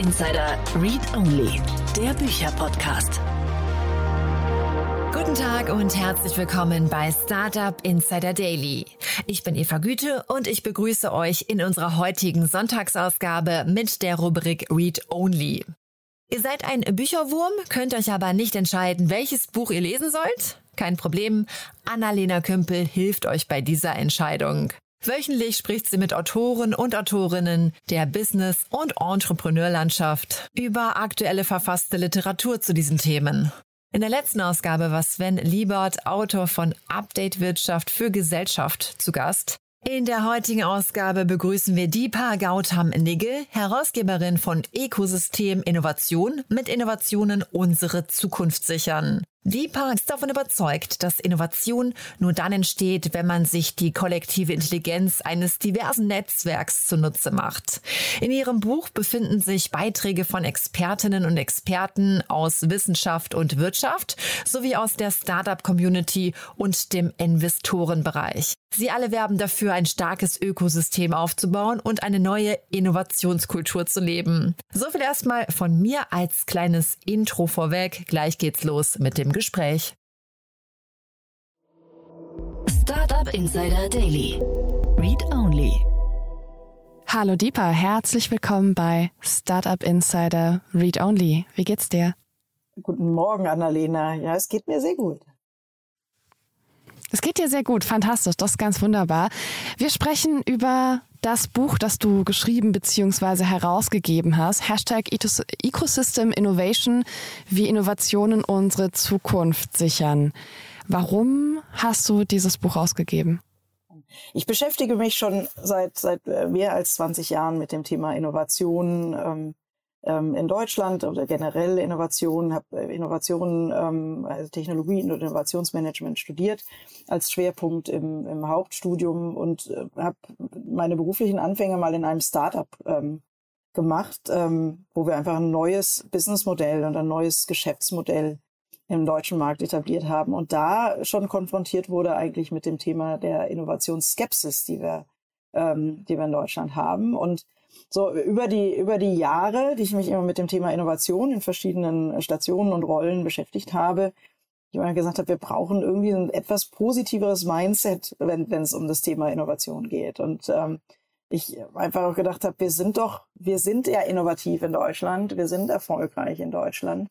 Insider Read Only, der Bücherpodcast. Guten Tag und herzlich willkommen bei Startup Insider Daily. Ich bin Eva Güte und ich begrüße euch in unserer heutigen Sonntagsausgabe mit der Rubrik Read Only. Ihr seid ein Bücherwurm, könnt euch aber nicht entscheiden, welches Buch ihr lesen sollt? Kein Problem, Annalena Kümpel hilft euch bei dieser Entscheidung. Wöchentlich spricht sie mit Autoren und Autorinnen der Business- und Entrepreneurlandschaft über aktuelle verfasste Literatur zu diesen Themen. In der letzten Ausgabe war Sven Liebert, Autor von Update Wirtschaft für Gesellschaft, zu Gast. In der heutigen Ausgabe begrüßen wir Deepa Gautam Nigel, Herausgeberin von Ökosystem Innovation mit Innovationen unsere Zukunft sichern. Deepa ist davon überzeugt, dass Innovation nur dann entsteht, wenn man sich die kollektive Intelligenz eines diversen Netzwerks zunutze macht. In ihrem Buch befinden sich Beiträge von Expertinnen und Experten aus Wissenschaft und Wirtschaft sowie aus der Startup-Community und dem Investorenbereich. Sie alle werben dafür, ein starkes Ökosystem aufzubauen und eine neue Innovationskultur zu leben. So viel erstmal von mir als kleines Intro vorweg. Gleich geht's los mit dem Gespräch. Startup Insider Daily. Read Only. Hallo Deepa, herzlich willkommen bei Startup Insider Read Only. Wie geht's dir? Guten Morgen, Annalena. Ja, es geht mir sehr gut. Es geht dir sehr gut, fantastisch, das ist ganz wunderbar. Wir sprechen über das Buch, das du geschrieben bzw. herausgegeben hast, Hashtag Ecosystem Innovation, wie Innovationen unsere Zukunft sichern. Warum hast du dieses Buch ausgegeben? Ich beschäftige mich schon seit, seit mehr als 20 Jahren mit dem Thema Innovation. Ähm, ähm, in Deutschland oder generell Innovationen, habe äh, Innovationen, ähm, also Technologie und Innovationsmanagement studiert als Schwerpunkt im, im Hauptstudium und äh, habe meine beruflichen Anfänge mal in einem Startup ähm, gemacht, ähm, wo wir einfach ein neues Businessmodell und ein neues Geschäftsmodell im deutschen Markt etabliert haben und da schon konfrontiert wurde eigentlich mit dem Thema der Innovationsskepsis, die wir, ähm, die wir in Deutschland haben. Und so über die, über die Jahre, die ich mich immer mit dem Thema Innovation in verschiedenen Stationen und Rollen beschäftigt habe, ich immer gesagt habe, wir brauchen irgendwie ein etwas positiveres Mindset, wenn, wenn es um das Thema Innovation geht. Und ähm, ich einfach auch gedacht habe, wir sind doch, wir sind ja innovativ in Deutschland, wir sind erfolgreich in Deutschland.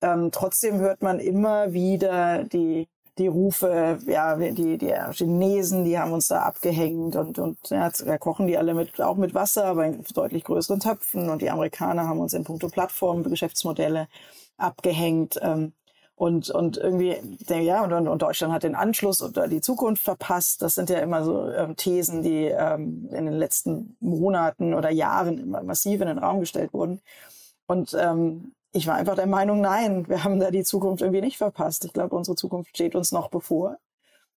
Ähm, trotzdem hört man immer wieder die die Rufe, ja, die, die Chinesen, die haben uns da abgehängt und, und ja, da kochen die alle mit, auch mit Wasser, aber in deutlich größeren Töpfen und die Amerikaner haben uns in puncto Plattformen, Geschäftsmodelle abgehängt. Ähm, und, und irgendwie, ja, und, und Deutschland hat den Anschluss oder die Zukunft verpasst. Das sind ja immer so ähm, Thesen, die ähm, in den letzten Monaten oder Jahren immer massiv in den Raum gestellt wurden. Und ähm, ich war einfach der Meinung, nein, wir haben da die Zukunft irgendwie nicht verpasst. Ich glaube, unsere Zukunft steht uns noch bevor.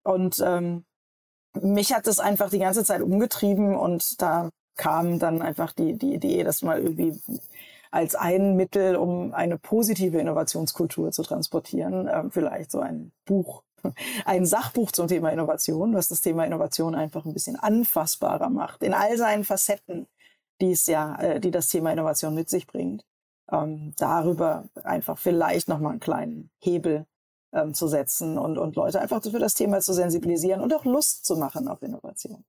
Und ähm, mich hat das einfach die ganze Zeit umgetrieben und da kam dann einfach die, die Idee, das mal irgendwie als ein Mittel, um eine positive Innovationskultur zu transportieren, äh, vielleicht so ein Buch, ein Sachbuch zum Thema Innovation, was das Thema Innovation einfach ein bisschen anfassbarer macht, in all seinen Facetten, die es ja, äh, die das Thema Innovation mit sich bringt ähm, darüber einfach vielleicht nochmal einen kleinen Hebel ähm, zu setzen und, und Leute einfach für das Thema zu sensibilisieren und auch Lust zu machen auf Innovation.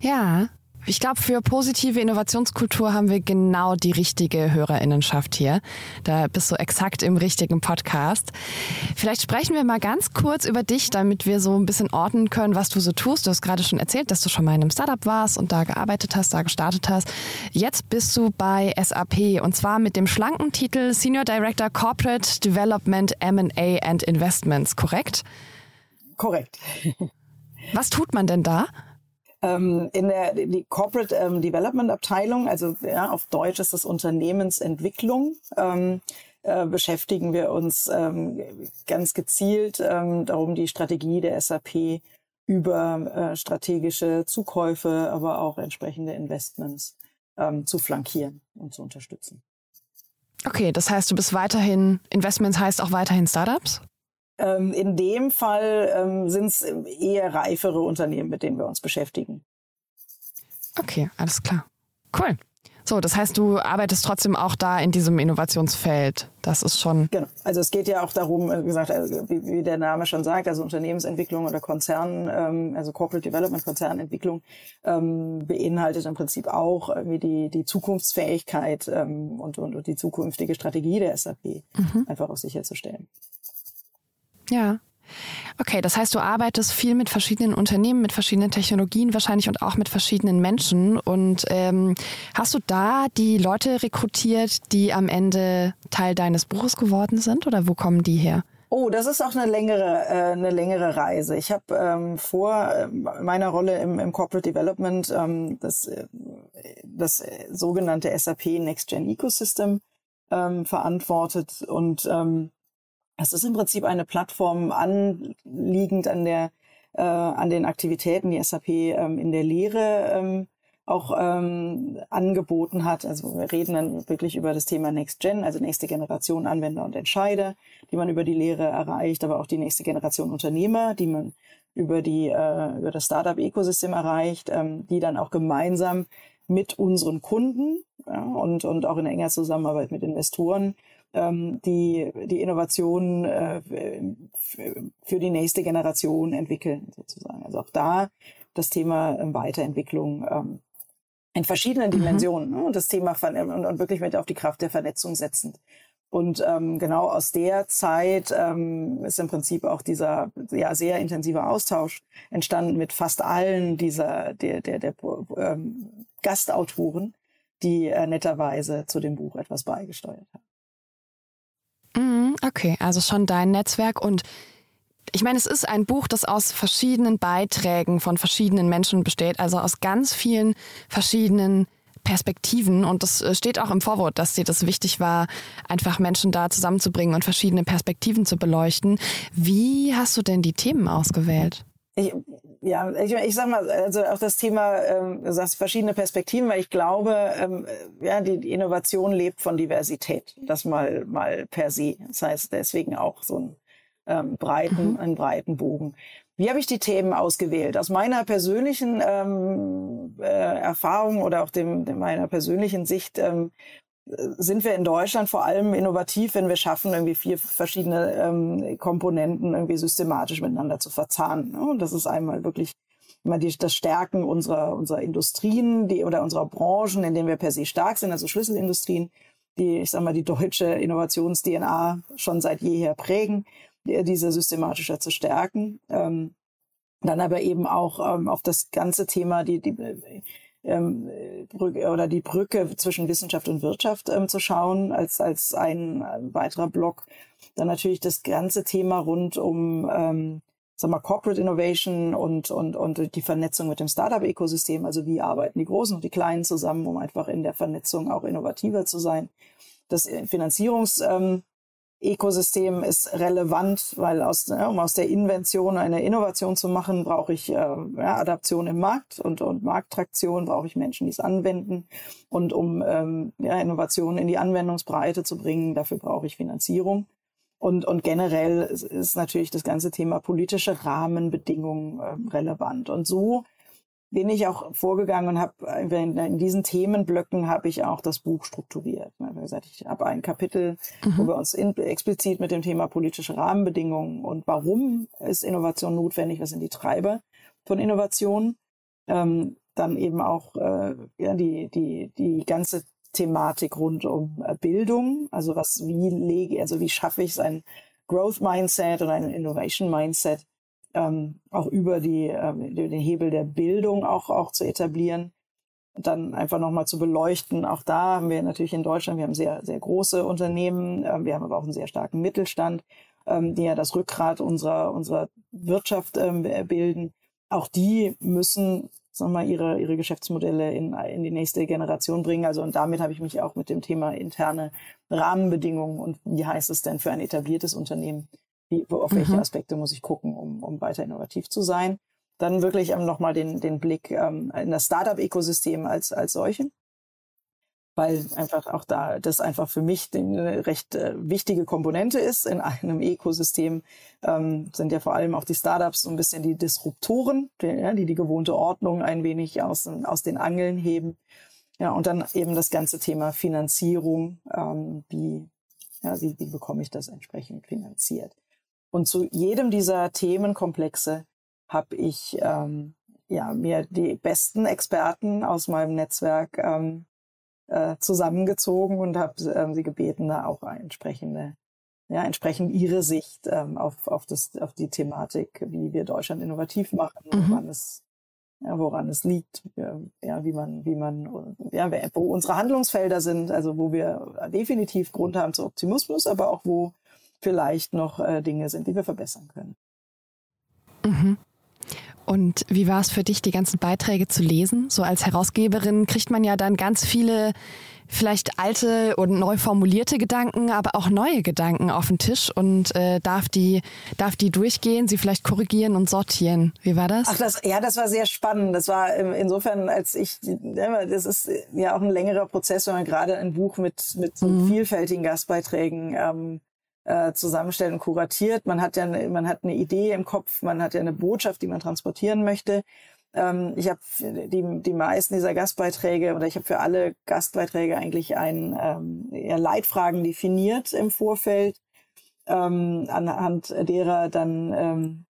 Ja, ich glaube, für positive Innovationskultur haben wir genau die richtige Hörerinnenschaft hier. Da bist du exakt im richtigen Podcast. Vielleicht sprechen wir mal ganz kurz über dich, damit wir so ein bisschen ordnen können, was du so tust. Du hast gerade schon erzählt, dass du schon mal in einem Startup warst und da gearbeitet hast, da gestartet hast. Jetzt bist du bei SAP und zwar mit dem schlanken Titel Senior Director Corporate Development M&A and Investments, korrekt? Korrekt. Was tut man denn da? Ähm, in der die Corporate ähm, Development Abteilung, also ja, auf Deutsch ist das Unternehmensentwicklung. Ähm, äh, beschäftigen wir uns ähm, ganz gezielt ähm, darum, die Strategie der SAP über äh, strategische Zukäufe, aber auch entsprechende Investments ähm, zu flankieren und zu unterstützen. Okay, das heißt, du bist weiterhin, Investments heißt auch weiterhin Startups? Ähm, in dem Fall ähm, sind es eher reifere Unternehmen, mit denen wir uns beschäftigen. Okay, alles klar. Cool. So, das heißt, du arbeitest trotzdem auch da in diesem Innovationsfeld. Das ist schon. Genau. Also es geht ja auch darum, wie gesagt, also wie, wie der Name schon sagt, also Unternehmensentwicklung oder Konzern, ähm, also Corporate Development, Konzernentwicklung ähm, beinhaltet im Prinzip auch irgendwie die, die Zukunftsfähigkeit ähm, und, und, und die zukünftige Strategie der SAP mhm. einfach auch sicherzustellen. Ja. Okay, das heißt, du arbeitest viel mit verschiedenen Unternehmen, mit verschiedenen Technologien wahrscheinlich und auch mit verschiedenen Menschen. Und ähm, hast du da die Leute rekrutiert, die am Ende Teil deines Buches geworden sind oder wo kommen die her? Oh, das ist auch eine längere, äh, eine längere Reise. Ich habe ähm, vor äh, meiner Rolle im, im Corporate Development ähm, das, äh, das sogenannte SAP Next Gen Ecosystem ähm, verantwortet und ähm, es ist im Prinzip eine Plattform anliegend an der äh, an den Aktivitäten, die SAP ähm, in der Lehre ähm, auch ähm, angeboten hat. Also wir reden dann wirklich über das Thema Next Gen, also nächste Generation Anwender und Entscheider, die man über die Lehre erreicht, aber auch die nächste Generation Unternehmer, die man über die äh, über das Startup-Ökosystem erreicht, ähm, die dann auch gemeinsam mit unseren Kunden ja, und und auch in enger Zusammenarbeit mit Investoren ähm, die, die Innovationen äh, für die nächste Generation entwickeln, sozusagen. Also auch da das Thema ähm, Weiterentwicklung ähm, in verschiedenen mhm. Dimensionen mhm. ne? und das Thema und, und wirklich mit auf die Kraft der Vernetzung setzend. Und ähm, genau aus der Zeit ähm, ist im Prinzip auch dieser ja, sehr intensive Austausch entstanden mit fast allen dieser der, der, der ähm, Gastautoren, die äh, netterweise zu dem Buch etwas beigesteuert haben. Mhm, okay, also schon dein Netzwerk und ich meine, es ist ein Buch, das aus verschiedenen Beiträgen von verschiedenen Menschen besteht, also aus ganz vielen verschiedenen Perspektiven. Und das äh, steht auch im Vorwort, dass dir das wichtig war, einfach Menschen da zusammenzubringen und verschiedene Perspektiven zu beleuchten. Wie hast du denn die Themen ausgewählt? Ich, ja, ich, ich sag mal, also auch das Thema, ähm, du sagst verschiedene Perspektiven, weil ich glaube, ähm, ja, die, die Innovation lebt von Diversität. Das mal, mal per se. Das heißt deswegen auch so ein ähm, breiten, mhm. einen breiten Bogen. Wie habe ich die Themen ausgewählt? Aus meiner persönlichen ähm, äh, Erfahrung oder auch dem, dem meiner persönlichen Sicht ähm, sind wir in Deutschland vor allem innovativ, wenn wir schaffen, irgendwie vier verschiedene ähm, Komponenten irgendwie systematisch miteinander zu verzahnen. Ne? Und das ist einmal wirklich immer die, das Stärken unserer, unserer Industrien die, oder unserer Branchen, in denen wir per se stark sind, also Schlüsselindustrien, die, ich sag mal, die deutsche Innovations-DNA schon seit jeher prägen, die, diese systematischer zu stärken. Ähm, dann aber eben auch ähm, auf das ganze Thema, die, die ähm, Brücke, oder die Brücke zwischen Wissenschaft und Wirtschaft ähm, zu schauen als, als ein, weiterer Block. Dann natürlich das ganze Thema rund um ähm, sag mal, Corporate Innovation und, und, und die Vernetzung mit dem Startup-Ökosystem. Also wie arbeiten die Großen und die Kleinen zusammen, um einfach in der Vernetzung auch innovativer zu sein. Das Finanzierungs, ähm, Ökosystem ist relevant, weil aus, ja, um aus der Invention eine Innovation zu machen, brauche ich äh, ja, Adaption im Markt und, und Markttraktion, brauche ich Menschen, die es anwenden. Und um ähm, ja, Innovationen in die Anwendungsbreite zu bringen, dafür brauche ich Finanzierung. Und, und generell ist, ist natürlich das ganze Thema politische Rahmenbedingungen äh, relevant. Und so bin ich auch vorgegangen und habe in diesen Themenblöcken habe ich auch das Buch strukturiert. Wie gesagt, ich habe ein Kapitel, mhm. wo wir uns in, explizit mit dem Thema politische Rahmenbedingungen und warum ist Innovation notwendig, was sind die Treiber von Innovation, ähm, dann eben auch äh, ja, die, die, die ganze Thematik rund um äh, Bildung, also was wie lege, also wie schaffe ich es ein Growth Mindset oder ein Innovation Mindset ähm, auch über die, ähm, den Hebel der Bildung auch, auch zu etablieren. Und dann einfach nochmal zu beleuchten. Auch da haben wir natürlich in Deutschland, wir haben sehr, sehr große Unternehmen, äh, wir haben aber auch einen sehr starken Mittelstand, ähm, die ja das Rückgrat unserer, unserer Wirtschaft ähm, bilden. Auch die müssen sagen wir mal, ihre, ihre Geschäftsmodelle in, in die nächste Generation bringen. Also und damit habe ich mich auch mit dem Thema interne Rahmenbedingungen und wie heißt es denn für ein etabliertes Unternehmen wie, auf welche mhm. Aspekte muss ich gucken, um, um weiter innovativ zu sein. Dann wirklich ähm, nochmal den, den Blick ähm, in das Startup-Ökosystem als, als solchen. Weil einfach auch da das einfach für mich eine recht äh, wichtige Komponente ist. In einem Ökosystem ähm, sind ja vor allem auch die Startups so ein bisschen die Disruptoren, die, ja, die die gewohnte Ordnung ein wenig aus, aus den Angeln heben ja, und dann eben das ganze Thema Finanzierung, ähm, wie, ja, wie, wie bekomme ich das entsprechend finanziert. Und zu jedem dieser Themenkomplexe habe ich ähm, ja, mir die besten Experten aus meinem Netzwerk ähm, äh, zusammengezogen und habe ähm, sie gebeten, da auch entsprechende, ja, entsprechend ihre Sicht ähm, auf, auf, das, auf die Thematik, wie wir Deutschland innovativ machen, mhm. woran es ja, woran es liegt, ja, wie man, wie man, ja, wo unsere Handlungsfelder sind, also wo wir definitiv Grund haben zu Optimismus, aber auch wo vielleicht noch äh, Dinge sind, die wir verbessern können. Mhm. Und wie war es für dich, die ganzen Beiträge zu lesen? So als Herausgeberin kriegt man ja dann ganz viele vielleicht alte und neu formulierte Gedanken, aber auch neue Gedanken auf den Tisch und äh, darf die darf die durchgehen, sie vielleicht korrigieren und sortieren. Wie war das? Ach, das ja, das war sehr spannend. Das war insofern, als ich das ist ja auch ein längerer Prozess, wenn man gerade ein Buch mit mit so mhm. vielfältigen Gastbeiträgen ähm, äh, zusammenstellt und kuratiert. Man hat ja eine, man hat eine Idee im Kopf, man hat ja eine Botschaft, die man transportieren möchte. Ähm, ich habe die, die meisten dieser Gastbeiträge oder ich habe für alle Gastbeiträge eigentlich ein ähm, Leitfragen definiert im Vorfeld, ähm, anhand derer dann ähm,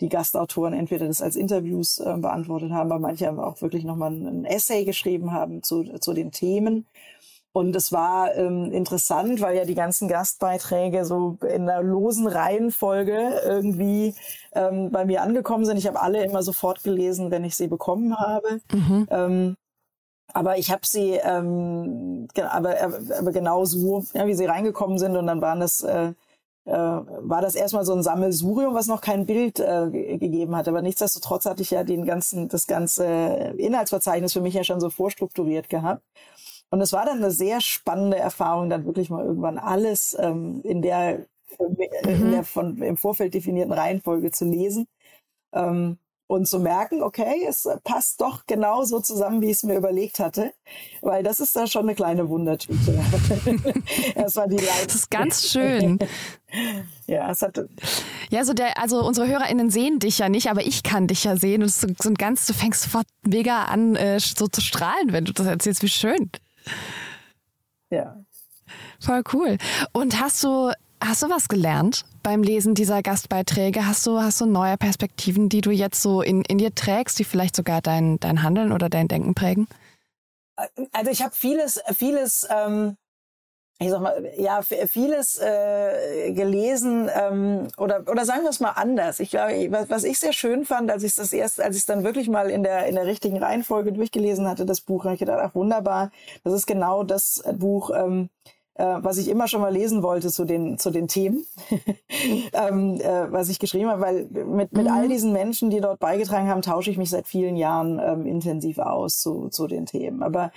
die Gastautoren entweder das als Interviews äh, beantwortet haben, aber manche haben auch wirklich nochmal ein Essay geschrieben haben zu, zu den Themen. Und es war ähm, interessant, weil ja die ganzen Gastbeiträge so in einer losen Reihenfolge irgendwie ähm, bei mir angekommen sind. Ich habe alle immer sofort gelesen, wenn ich sie bekommen habe. Mhm. Ähm, aber ich habe sie, ähm, aber, aber genau so, ja, wie sie reingekommen sind. Und dann waren das, äh, äh, war das erstmal so ein Sammelsurium, was noch kein Bild äh, gegeben hat. Aber nichtsdestotrotz hatte ich ja den ganzen, das ganze Inhaltsverzeichnis für mich ja schon so vorstrukturiert gehabt. Und es war dann eine sehr spannende Erfahrung, dann wirklich mal irgendwann alles ähm, in der, in der von, im Vorfeld definierten Reihenfolge zu lesen. Ähm, und zu merken, okay, es passt doch genau so zusammen, wie ich es mir überlegt hatte, weil das ist da schon eine kleine Wundertüte. das war die Leit Das ist ganz schön. ja, es hat. Ja, so der, also unsere HörerInnen sehen dich ja nicht, aber ich kann dich ja sehen und ist so ein ganz, du fängst sofort mega an, äh, so zu strahlen, wenn du das erzählst, wie schön. Ja. Voll cool. Und hast du, hast du was gelernt beim Lesen dieser Gastbeiträge? Hast du, hast du neue Perspektiven, die du jetzt so in, in dir trägst, die vielleicht sogar dein, dein Handeln oder dein Denken prägen? Also ich habe vieles, vieles ähm, ich sag mal, ja, vieles äh, gelesen ähm, oder oder sagen wir es mal anders. Ich glaube, was, was ich sehr schön fand, als ich das erst, als ich es dann wirklich mal in der in der richtigen Reihenfolge durchgelesen hatte, das Buch, habe ich gedacht, ach wunderbar, das ist genau das Buch, ähm, äh, was ich immer schon mal lesen wollte zu den zu den Themen, ähm, äh, was ich geschrieben habe, weil mit mit mhm. all diesen Menschen, die dort beigetragen haben, tausche ich mich seit vielen Jahren ähm, intensiv aus zu zu den Themen. Aber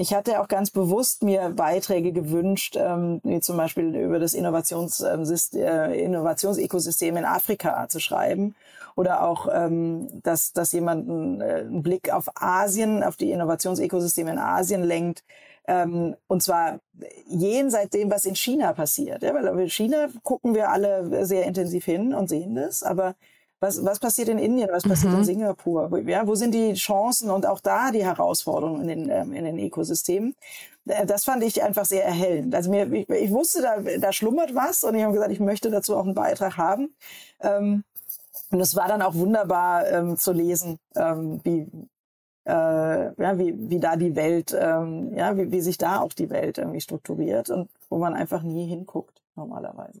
ich hatte auch ganz bewusst mir Beiträge gewünscht, ähm, wie zum Beispiel über das Innovations, ähm, äh, Innovationsökosystem in Afrika zu schreiben oder auch, ähm, dass, dass jemand einen, äh, einen Blick auf Asien, auf die Innovationsökosysteme in Asien lenkt, ähm, und zwar jenseits dem, was in China passiert. Ja, weil in China gucken wir alle sehr intensiv hin und sehen das, aber was, was passiert in Indien? Was passiert mhm. in Singapur? Ja, wo sind die Chancen und auch da die Herausforderungen in den, ähm, in den Ökosystemen? Äh, das fand ich einfach sehr erhellend. Also mir, ich, ich wusste, da, da schlummert was und ich habe gesagt, ich möchte dazu auch einen Beitrag haben. Ähm, und es war dann auch wunderbar ähm, zu lesen, ähm, wie, äh, ja, wie, wie da die Welt, ähm, ja, wie, wie sich da auch die Welt irgendwie strukturiert und wo man einfach nie hinguckt normalerweise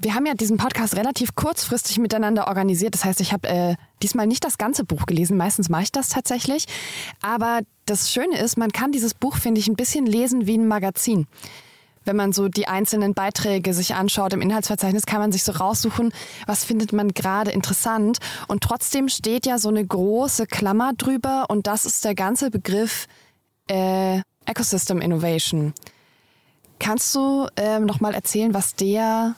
wir haben ja diesen Podcast relativ kurzfristig miteinander organisiert. Das heißt, ich habe äh, diesmal nicht das ganze Buch gelesen. Meistens mache ich das tatsächlich. Aber das Schöne ist, man kann dieses Buch, finde ich, ein bisschen lesen wie ein Magazin. Wenn man so die einzelnen Beiträge sich anschaut im Inhaltsverzeichnis, kann man sich so raussuchen, was findet man gerade interessant. Und trotzdem steht ja so eine große Klammer drüber und das ist der ganze Begriff äh, Ecosystem Innovation. Kannst du ähm, noch mal erzählen, was der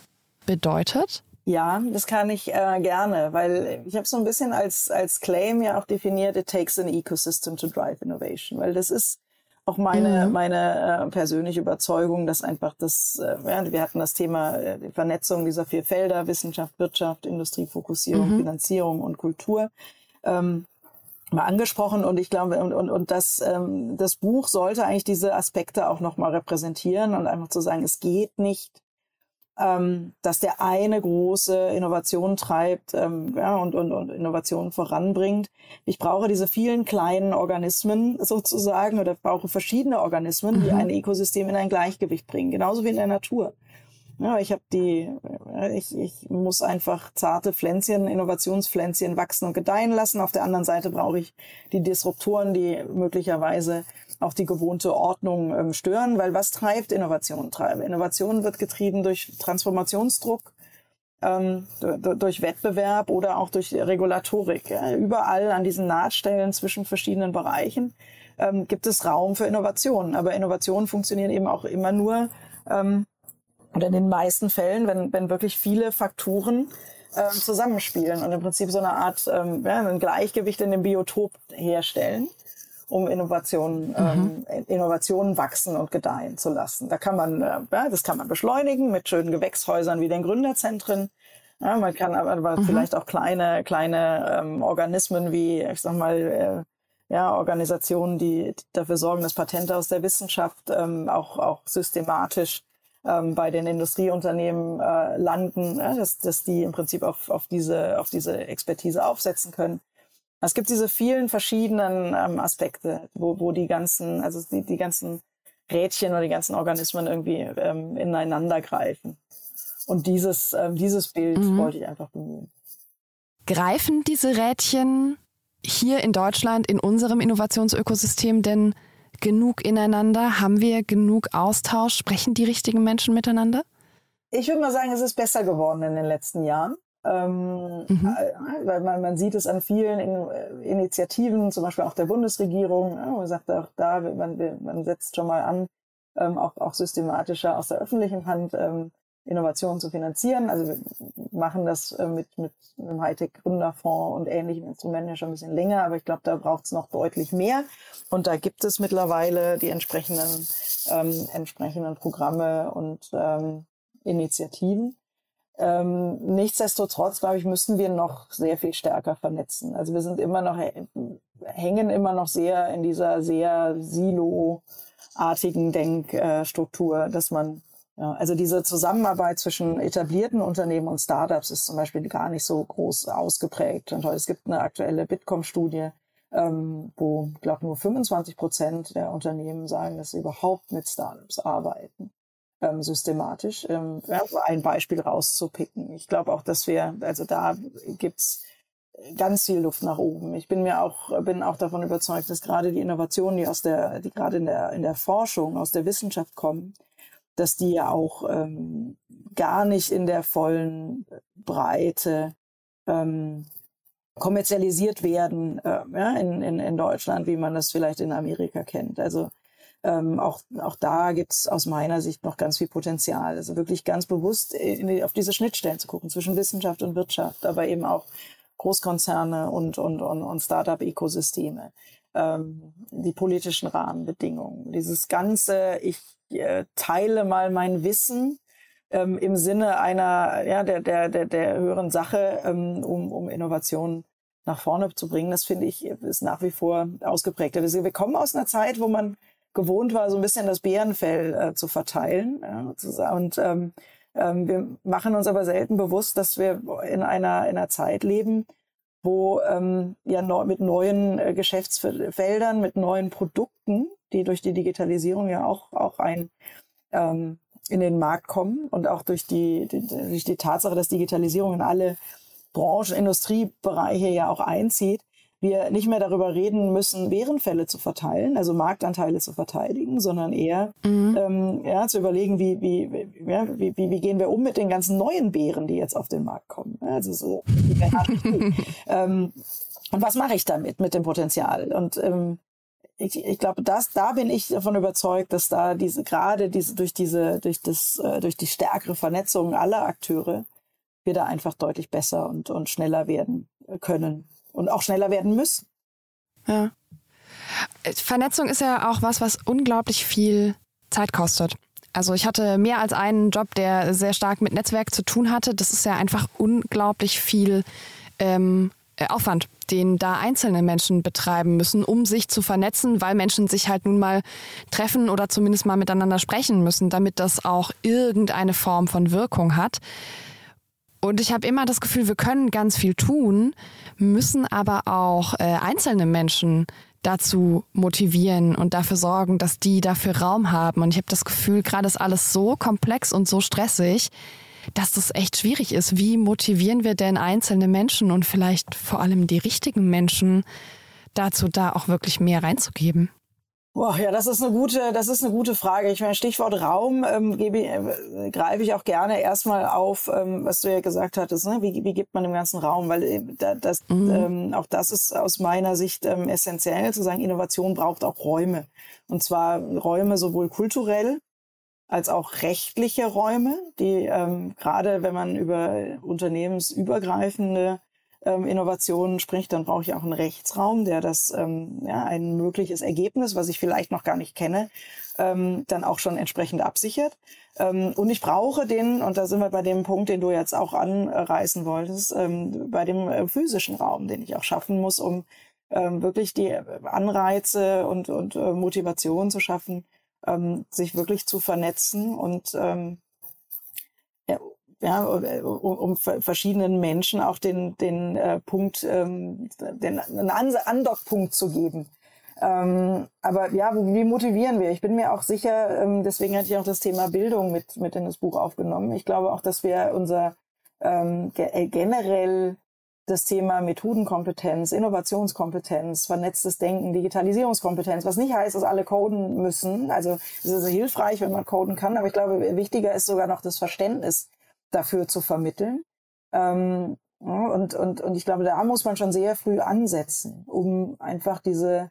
bedeutet? Ja, das kann ich äh, gerne, weil ich habe so ein bisschen als, als Claim ja auch definiert, it takes an ecosystem to drive innovation, weil das ist auch meine, mhm. meine äh, persönliche Überzeugung, dass einfach das, äh, ja, wir hatten das Thema äh, die Vernetzung dieser vier Felder, Wissenschaft, Wirtschaft, Industriefokussierung, mhm. Finanzierung und Kultur. Ähm, mal angesprochen und ich glaube und und, und das ähm, das Buch sollte eigentlich diese Aspekte auch noch mal repräsentieren und einfach zu sagen, es geht nicht ähm, dass der eine große Innovation treibt ähm, ja, und, und, und Innovationen voranbringt. Ich brauche diese vielen kleinen Organismen sozusagen oder brauche verschiedene Organismen, die mhm. ein Ökosystem in ein Gleichgewicht bringen, genauso wie in der Natur. Ja, ich habe die, ich, ich muss einfach zarte Pflänzchen, Innovationspflänzchen wachsen und gedeihen lassen. Auf der anderen Seite brauche ich die Disruptoren, die möglicherweise auch die gewohnte Ordnung ähm, stören, weil was treibt Innovation? Innovation wird getrieben durch Transformationsdruck, ähm, durch Wettbewerb oder auch durch Regulatorik. Ja. Überall an diesen Nahtstellen zwischen verschiedenen Bereichen ähm, gibt es Raum für Innovationen. Aber Innovationen funktionieren eben auch immer nur ähm, oder in den meisten Fällen, wenn, wenn wirklich viele Faktoren ähm, zusammenspielen und im Prinzip so eine Art ähm, ja, ein Gleichgewicht in dem Biotop herstellen um Innovationen, mhm. ähm, Innovationen wachsen und gedeihen zu lassen. Da kann man, äh, ja, das kann man beschleunigen mit schönen Gewächshäusern wie den Gründerzentren. Ja, man kann aber mhm. vielleicht auch kleine, kleine ähm, Organismen wie, ich sag mal, äh, ja, Organisationen, die dafür sorgen, dass Patente aus der Wissenschaft ähm, auch, auch systematisch ähm, bei den Industrieunternehmen äh, landen, ja, dass, dass die im Prinzip auf, auf, diese, auf diese Expertise aufsetzen können. Es gibt diese vielen verschiedenen ähm, Aspekte, wo, wo die ganzen, also die, die ganzen Rädchen oder die ganzen Organismen irgendwie ähm, ineinander greifen. Und dieses, ähm, dieses Bild mhm. wollte ich einfach bemühen. Greifen diese Rädchen hier in Deutschland in unserem Innovationsökosystem denn genug ineinander? Haben wir genug Austausch? Sprechen die richtigen Menschen miteinander? Ich würde mal sagen, es ist besser geworden in den letzten Jahren. Ähm, mhm. Äh, weil man, man sieht es an vielen in, äh, Initiativen, zum Beispiel auch der Bundesregierung, ja, man sagt auch da, man, man setzt schon mal an, ähm, auch, auch systematischer aus der öffentlichen Hand ähm, Innovationen zu finanzieren. Also wir machen das äh, mit, mit einem Hightech-Gründerfonds und ähnlichen Instrumenten ja schon ein bisschen länger, aber ich glaube, da braucht es noch deutlich mehr. Und da gibt es mittlerweile die entsprechenden, ähm, entsprechenden Programme und ähm, Initiativen. Ähm, nichtsdestotrotz, glaube ich, müssen wir noch sehr viel stärker vernetzen. Also wir sind immer noch, hängen immer noch sehr in dieser sehr silo-artigen Denkstruktur, dass man, ja, also diese Zusammenarbeit zwischen etablierten Unternehmen und Startups ist zum Beispiel gar nicht so groß ausgeprägt. Und es gibt eine aktuelle Bitkom-Studie, ähm, wo, glaube nur 25 Prozent der Unternehmen sagen, dass sie überhaupt mit Startups arbeiten ähm, systematisch, ähm, ja, ein Beispiel rauszupicken. Ich glaube auch, dass wir, also da gibt's ganz viel Luft nach oben. Ich bin mir auch, bin auch davon überzeugt, dass gerade die Innovationen, die aus der, die gerade in der, in der Forschung, aus der Wissenschaft kommen, dass die ja auch ähm, gar nicht in der vollen Breite ähm, kommerzialisiert werden äh, ja, in, in, in Deutschland, wie man das vielleicht in Amerika kennt. Also ähm, auch, auch da gibt es aus meiner Sicht noch ganz viel Potenzial. Also wirklich ganz bewusst die, auf diese Schnittstellen zu gucken zwischen Wissenschaft und Wirtschaft, aber eben auch Großkonzerne und, und, und, und Start-up-Ökosysteme, ähm, die politischen Rahmenbedingungen, dieses ganze, ich äh, teile mal mein Wissen ähm, im Sinne einer, ja, der, der, der, der höheren Sache, ähm, um, um Innovationen nach vorne zu bringen, das finde ich, ist nach wie vor ausgeprägt. Also wir kommen aus einer Zeit, wo man gewohnt war, so ein bisschen das Bärenfell äh, zu verteilen. Ja, und ähm, ähm, wir machen uns aber selten bewusst, dass wir in einer, in einer Zeit leben, wo ähm, ja neu, mit neuen äh, Geschäftsfeldern, mit neuen Produkten, die durch die Digitalisierung ja auch, auch ein ähm, in den Markt kommen und auch durch die, die, durch die Tatsache, dass Digitalisierung in alle Branchen, Industriebereiche ja auch einzieht, wir nicht mehr darüber reden müssen, Bärenfälle zu verteilen, also Marktanteile zu verteidigen, sondern eher mhm. ähm, ja, zu überlegen, wie, wie, wie, ja, wie, wie, wie gehen wir um mit den ganzen neuen Bären, die jetzt auf den Markt kommen. Also so, ähm, und was mache ich damit, mit dem Potenzial? Und ähm, ich, ich glaube, das, da bin ich davon überzeugt, dass da diese, gerade diese, durch diese, durch das, äh, durch die stärkere Vernetzung aller Akteure, wir da einfach deutlich besser und, und schneller werden können und auch schneller werden müssen. Ja. Vernetzung ist ja auch was, was unglaublich viel Zeit kostet. Also ich hatte mehr als einen Job, der sehr stark mit Netzwerk zu tun hatte. Das ist ja einfach unglaublich viel ähm, äh, Aufwand, den da einzelne Menschen betreiben müssen, um sich zu vernetzen, weil Menschen sich halt nun mal treffen oder zumindest mal miteinander sprechen müssen, damit das auch irgendeine Form von Wirkung hat. Und ich habe immer das Gefühl, wir können ganz viel tun, müssen aber auch äh, einzelne Menschen dazu motivieren und dafür sorgen, dass die dafür Raum haben. Und ich habe das Gefühl, gerade ist alles so komplex und so stressig, dass das echt schwierig ist. Wie motivieren wir denn einzelne Menschen und vielleicht vor allem die richtigen Menschen dazu, da auch wirklich mehr reinzugeben? Boah, ja, das ist eine gute, das ist eine gute Frage. Ich meine, Stichwort Raum ähm, gebe, äh, greife ich auch gerne erstmal auf, ähm, was du ja gesagt hattest. Ne? Wie, wie gibt man dem ganzen Raum? Weil äh, das, mhm. ähm, auch das ist aus meiner Sicht ähm, essentiell, zu sagen, Innovation braucht auch Räume. Und zwar Räume sowohl kulturell als auch rechtliche Räume, die ähm, gerade wenn man über unternehmensübergreifende ähm, Innovationen spricht, dann brauche ich auch einen Rechtsraum, der das ähm, ja, ein mögliches Ergebnis, was ich vielleicht noch gar nicht kenne, ähm, dann auch schon entsprechend absichert. Ähm, und ich brauche den, und da sind wir bei dem Punkt, den du jetzt auch anreißen wolltest, ähm, bei dem äh, physischen Raum, den ich auch schaffen muss, um ähm, wirklich die Anreize und, und äh, Motivation zu schaffen, ähm, sich wirklich zu vernetzen und ähm, ja, um, um verschiedenen Menschen auch den, den äh, Punkt, ähm, den einen Andockpunkt zu geben. Ähm, aber ja, wie motivieren wir? Ich bin mir auch sicher, ähm, deswegen hatte ich auch das Thema Bildung mit, mit in das Buch aufgenommen. Ich glaube auch, dass wir unser ähm, äh, generell das Thema Methodenkompetenz, Innovationskompetenz, vernetztes Denken, Digitalisierungskompetenz, was nicht heißt, dass alle coden müssen. Also es ist hilfreich, wenn man coden kann, aber ich glaube, wichtiger ist sogar noch das Verständnis dafür zu vermitteln. Ähm, und, und, und ich glaube, da muss man schon sehr früh ansetzen, um einfach diese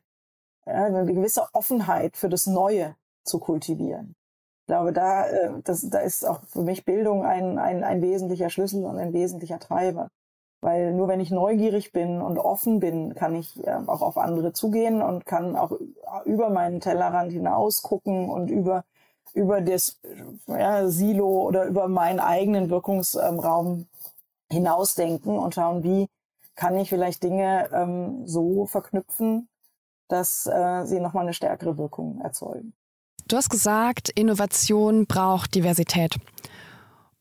ja, eine gewisse Offenheit für das Neue zu kultivieren. Ich glaube, da, äh, das, da ist auch für mich Bildung ein, ein, ein wesentlicher Schlüssel und ein wesentlicher Treiber. Weil nur wenn ich neugierig bin und offen bin, kann ich äh, auch auf andere zugehen und kann auch über meinen Tellerrand hinaus gucken und über, über das ja, Silo oder über meinen eigenen Wirkungsraum hinausdenken und schauen, wie kann ich vielleicht Dinge ähm, so verknüpfen, dass äh, sie nochmal eine stärkere Wirkung erzeugen. Du hast gesagt, Innovation braucht Diversität.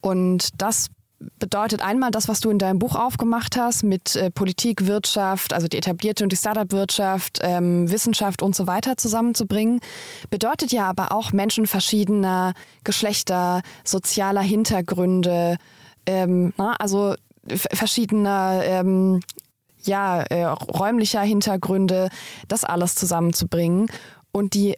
Und das bedeutet einmal das, was du in deinem Buch aufgemacht hast mit äh, Politik, Wirtschaft, also die etablierte und die Startup-Wirtschaft, ähm, Wissenschaft und so weiter zusammenzubringen. Bedeutet ja aber auch Menschen verschiedener Geschlechter, sozialer Hintergründe, ähm, na, also verschiedener ähm, ja, äh, räumlicher Hintergründe, das alles zusammenzubringen. Und die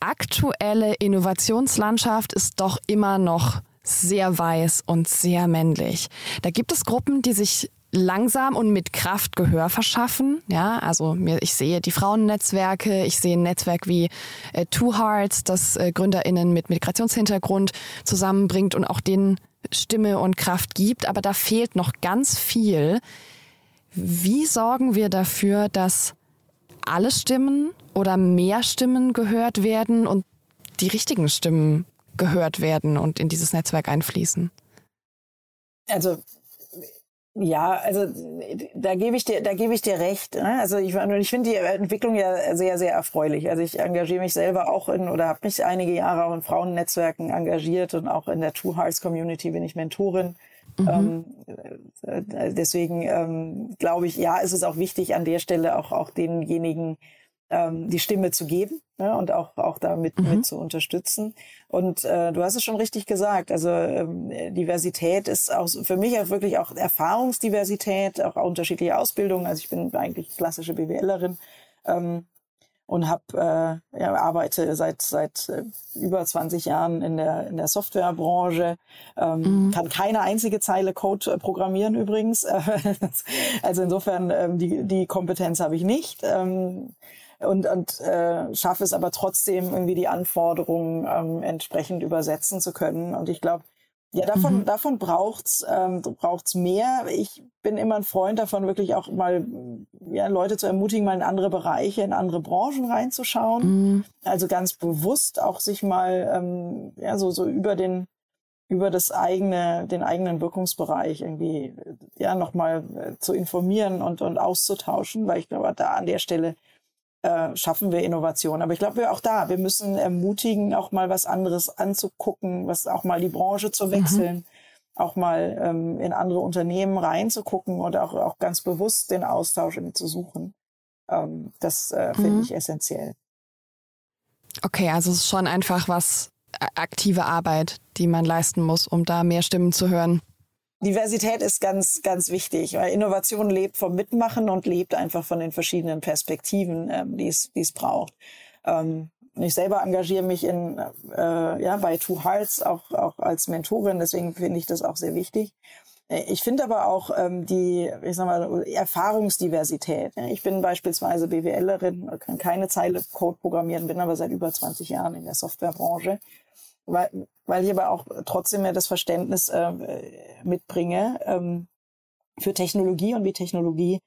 aktuelle Innovationslandschaft ist doch immer noch sehr weiß und sehr männlich. Da gibt es Gruppen, die sich langsam und mit Kraft Gehör verschaffen. Ja, also mir, ich sehe die Frauennetzwerke, ich sehe ein Netzwerk wie äh, Two Hearts, das äh, GründerInnen mit Migrationshintergrund zusammenbringt und auch denen Stimme und Kraft gibt. Aber da fehlt noch ganz viel. Wie sorgen wir dafür, dass alle Stimmen oder mehr Stimmen gehört werden und die richtigen Stimmen gehört werden und in dieses Netzwerk einfließen? Also ja, also da gebe ich dir, da gebe ich dir recht. Ne? Also ich, ich finde die Entwicklung ja sehr, sehr erfreulich. Also ich engagiere mich selber auch in oder habe mich einige Jahre auch in Frauennetzwerken engagiert und auch in der True Hearts Community bin ich Mentorin. Mhm. Ähm, äh, deswegen ähm, glaube ich, ja, ist es auch wichtig an der Stelle auch auch denjenigen ähm, die Stimme zu geben ne, und auch, auch damit mhm. mit zu unterstützen. Und äh, du hast es schon richtig gesagt, also ähm, Diversität ist auch für mich auch wirklich auch Erfahrungsdiversität, auch unterschiedliche Ausbildungen. Also ich bin eigentlich klassische BWLerin. Ähm, und hab, äh, ja, arbeite seit seit äh, über 20 Jahren in der in der Softwarebranche, ähm, mhm. kann keine einzige Zeile Code äh, programmieren übrigens. also insofern ähm, die die Kompetenz habe ich nicht. Ähm, und, und äh, schaffe es aber trotzdem irgendwie die Anforderungen ähm, entsprechend übersetzen zu können. Und ich glaube, ja, davon, mhm. davon braucht's ähm, braucht's mehr. Ich bin immer ein Freund davon, wirklich auch mal ja, Leute zu ermutigen, mal in andere Bereiche, in andere Branchen reinzuschauen. Mhm. Also ganz bewusst auch sich mal ähm, ja, so, so über den über das eigene, den eigenen Wirkungsbereich irgendwie ja nochmal äh, zu informieren und, und auszutauschen, weil ich glaube, da an der Stelle äh, schaffen wir Innovation. Aber ich glaube, wir auch da, wir müssen ermutigen, auch mal was anderes anzugucken, was auch mal die Branche zu wechseln, mhm. auch mal ähm, in andere Unternehmen reinzugucken und auch, auch ganz bewusst den Austausch zu suchen. Ähm, das äh, finde mhm. ich essentiell. Okay, also es ist schon einfach was aktive Arbeit, die man leisten muss, um da mehr Stimmen zu hören. Diversität ist ganz, ganz wichtig, weil Innovation lebt vom Mitmachen und lebt einfach von den verschiedenen Perspektiven, ähm, die es, die es braucht. Ähm, ich selber engagiere mich in, äh, ja, bei Two Hearts auch, auch als Mentorin, deswegen finde ich das auch sehr wichtig. Äh, ich finde aber auch ähm, die, ich sag mal, Erfahrungsdiversität. Ich bin beispielsweise BWLerin, kann keine Zeile Code programmieren, bin aber seit über 20 Jahren in der Softwarebranche weil, weil ich aber auch trotzdem ja das Verständnis äh, mitbringe ähm, für Technologie und wie Technologie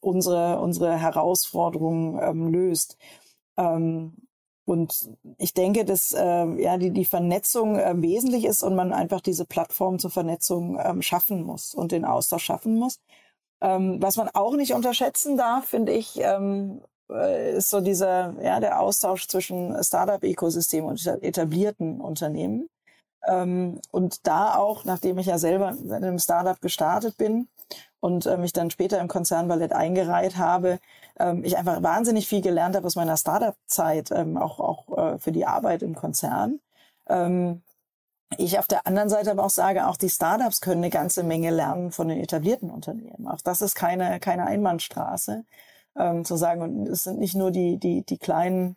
unsere, unsere Herausforderungen ähm, löst. Ähm, und ich denke, dass äh, ja die, die Vernetzung äh, wesentlich ist und man einfach diese Plattform zur Vernetzung ähm, schaffen muss und den Austausch schaffen muss. Ähm, was man auch nicht unterschätzen darf, finde ich, ähm, äh, ist so dieser, ja, der Austausch zwischen Startup-Ökosystem und etablierten Unternehmen. Ähm, und da auch, nachdem ich ja selber in einem Startup gestartet bin und äh, mich dann später im Konzernballett eingereiht habe, ähm, ich einfach wahnsinnig viel gelernt habe aus meiner Startup-Zeit, ähm, auch, auch äh, für die Arbeit im Konzern. Ähm, ich auf der anderen Seite aber auch sage, auch die Startups können eine ganze Menge lernen von den etablierten Unternehmen. Auch das ist keine, keine Einbahnstraße ähm, zu sagen. Und es sind nicht nur die, die, die kleinen,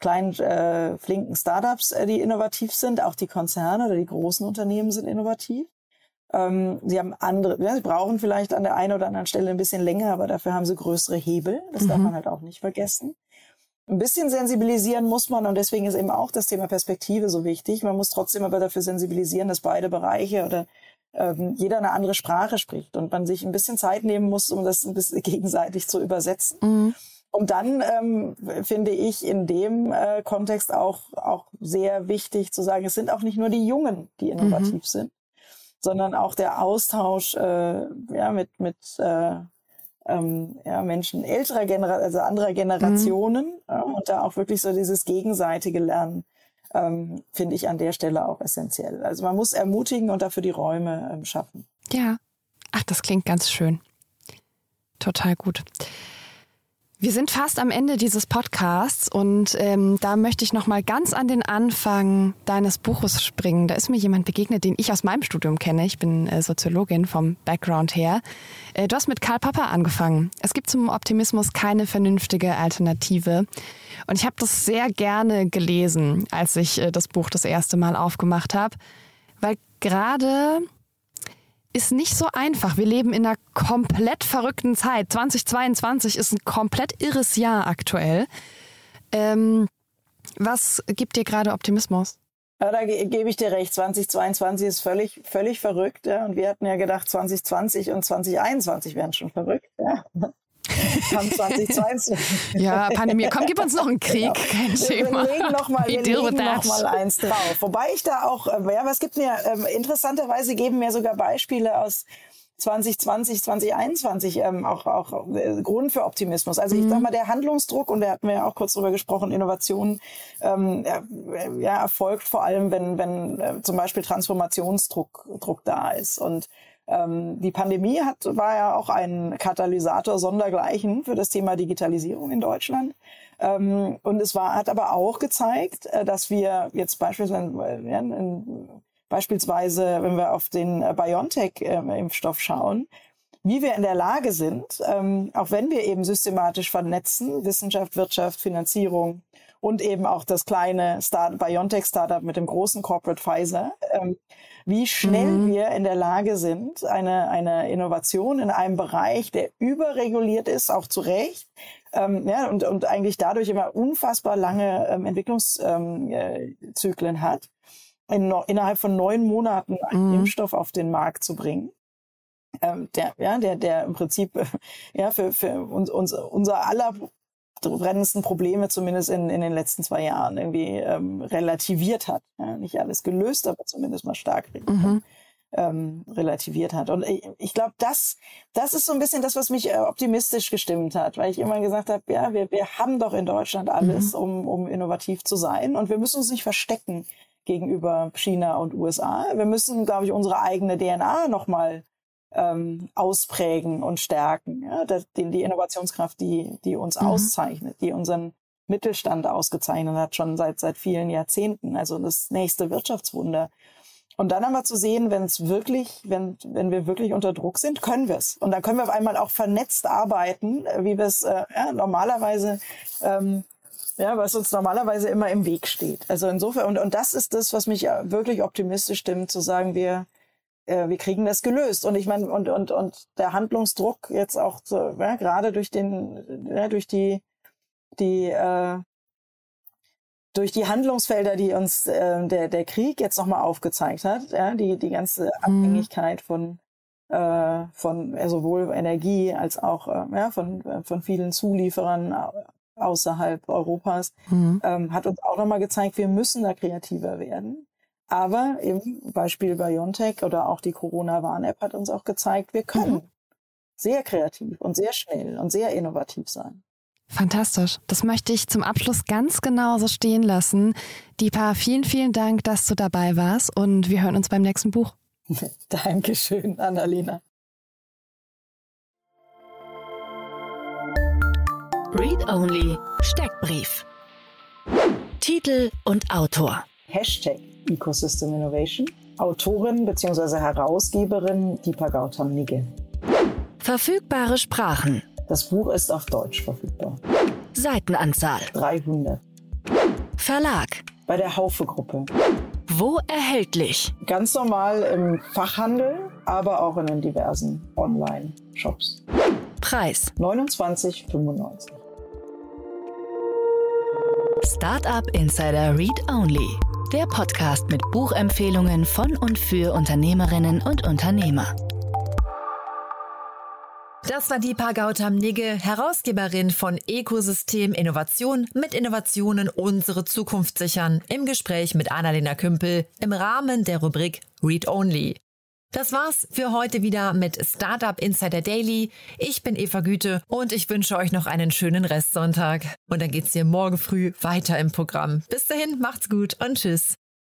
kleinen äh, flinken Startups, äh, die innovativ sind, auch die Konzerne oder die großen Unternehmen sind innovativ. Ähm, sie haben andere, ja, sie brauchen vielleicht an der einen oder anderen Stelle ein bisschen länger, aber dafür haben sie größere Hebel. Das mhm. darf man halt auch nicht vergessen. Ein bisschen sensibilisieren muss man und deswegen ist eben auch das Thema Perspektive so wichtig. Man muss trotzdem aber dafür sensibilisieren, dass beide Bereiche oder ähm, jeder eine andere Sprache spricht und man sich ein bisschen Zeit nehmen muss, um das ein bisschen gegenseitig zu übersetzen. Mhm. Und dann ähm, finde ich in dem äh, Kontext auch, auch sehr wichtig zu sagen, es sind auch nicht nur die Jungen, die innovativ mhm. sind, sondern auch der Austausch äh, ja, mit, mit äh, ähm, ja, Menschen älterer Generation, also anderer Generationen mhm. ja, und da auch wirklich so dieses gegenseitige Lernen ähm, finde ich an der Stelle auch essentiell. Also man muss ermutigen und dafür die Räume ähm, schaffen. Ja, ach, das klingt ganz schön. Total gut. Wir sind fast am Ende dieses Podcasts und ähm, da möchte ich noch mal ganz an den Anfang deines Buches springen. Da ist mir jemand begegnet, den ich aus meinem Studium kenne. Ich bin äh, Soziologin vom Background her. Äh, du hast mit Karl Popper angefangen. Es gibt zum Optimismus keine vernünftige Alternative. Und ich habe das sehr gerne gelesen, als ich äh, das Buch das erste Mal aufgemacht habe, weil gerade ist nicht so einfach. Wir leben in einer komplett verrückten Zeit. 2022 ist ein komplett irres Jahr aktuell. Ähm, was gibt dir gerade Optimismus? Ja, da ge gebe ich dir recht. 2022 ist völlig, völlig verrückt. Ja? Und wir hatten ja gedacht, 2020 und 2021 wären schon verrückt. Ja? Kam 2022. ja, Pandemie. Komm, gib uns noch einen Krieg. Genau. Kein Thema. Wir legen noch mal, wir legen noch mal eins drauf. Wobei ich da auch, äh, ja, was gibt mir, äh, interessanterweise geben mir sogar Beispiele aus 2020, 2021 ähm, auch, auch äh, Grund für Optimismus. Also ich mhm. sag mal, der Handlungsdruck, und da hatten wir ja auch kurz drüber gesprochen, Innovation ähm, ja, erfolgt vor allem, wenn, wenn äh, zum Beispiel Transformationsdruck Druck da ist. Und ähm, die Pandemie hat, war ja auch ein Katalysator sondergleichen für das Thema Digitalisierung in Deutschland. Ähm, und es war, hat aber auch gezeigt, äh, dass wir jetzt beispielsweise, ja, in, beispielsweise, wenn wir auf den äh, BioNTech-Impfstoff schauen, wie wir in der Lage sind, ähm, auch wenn wir eben systematisch vernetzen, Wissenschaft, Wirtschaft, Finanzierung und eben auch das kleine Start BioNTech-Startup mit dem großen Corporate Pfizer, ähm, wie schnell mhm. wir in der Lage sind, eine, eine Innovation in einem Bereich, der überreguliert ist, auch zu Recht, ähm, ja, und, und eigentlich dadurch immer unfassbar lange ähm, Entwicklungszyklen ähm, äh, hat, in, innerhalb von neun Monaten einen mhm. Impfstoff auf den Markt zu bringen. Ähm, der, ja, der, der im Prinzip ja, für, für uns, uns, unser aller brennendsten Probleme zumindest in, in den letzten zwei Jahren irgendwie ähm, relativiert hat. Ja, nicht alles gelöst, aber zumindest mal stark mhm. ähm, relativiert hat. Und ich, ich glaube, das, das ist so ein bisschen das, was mich äh, optimistisch gestimmt hat, weil ich immer gesagt habe, ja, wir, wir haben doch in Deutschland alles, mhm. um, um innovativ zu sein und wir müssen uns nicht verstecken gegenüber China und USA. Wir müssen, glaube ich, unsere eigene DNA nochmal ähm, ausprägen und stärken. Ja? Das, die, die Innovationskraft, die, die uns mhm. auszeichnet, die unseren Mittelstand ausgezeichnet hat, schon seit, seit vielen Jahrzehnten. Also das nächste Wirtschaftswunder. Und dann aber zu sehen, wenn es wirklich, wenn, wenn wir wirklich unter Druck sind, können wir es. Und dann können wir auf einmal auch vernetzt arbeiten, wie wir es äh, ja, normalerweise ähm, ja, was uns normalerweise immer im Weg steht. Also insofern, und, und das ist das, was mich wirklich optimistisch stimmt, zu sagen, wir, äh, wir kriegen das gelöst. Und ich meine, und, und, und der Handlungsdruck jetzt auch so, ja, gerade durch den, ja, durch die, die, äh, durch die Handlungsfelder, die uns äh, der, der Krieg jetzt nochmal aufgezeigt hat, ja, die, die ganze mhm. Abhängigkeit von, äh, von äh, sowohl Energie als auch äh, ja, von, äh, von vielen Zulieferern außerhalb Europas, mhm. ähm, hat uns auch nochmal gezeigt, wir müssen da kreativer werden. Aber im Beispiel BioNTech oder auch die Corona-Warn-App hat uns auch gezeigt, wir können mhm. sehr kreativ und sehr schnell und sehr innovativ sein. Fantastisch. Das möchte ich zum Abschluss ganz genau so stehen lassen. Deepa, vielen, vielen Dank, dass du dabei warst und wir hören uns beim nächsten Buch. Dankeschön, Annalena. Read Only Steckbrief. Titel und Autor. Hashtag Ecosystem Innovation. Autorin bzw. Herausgeberin Deepa Gautam Nigge. Verfügbare Sprachen. Das Buch ist auf Deutsch verfügbar. Seitenanzahl. 300. Verlag. Bei der Haufe-Gruppe. Wo erhältlich? Ganz normal im Fachhandel, aber auch in den diversen Online-Shops. Preis. 29,95. Startup Insider Read Only. Der Podcast mit Buchempfehlungen von und für Unternehmerinnen und Unternehmer. Das war Deepa Gautam Nigge, Herausgeberin von Ökosystem Innovation mit Innovationen unsere Zukunft sichern, im Gespräch mit Annalena Kümpel im Rahmen der Rubrik Read Only. Das war's für heute wieder mit Startup Insider Daily. Ich bin Eva Güte und ich wünsche euch noch einen schönen Restsonntag. Und dann geht's hier morgen früh weiter im Programm. Bis dahin, macht's gut und tschüss.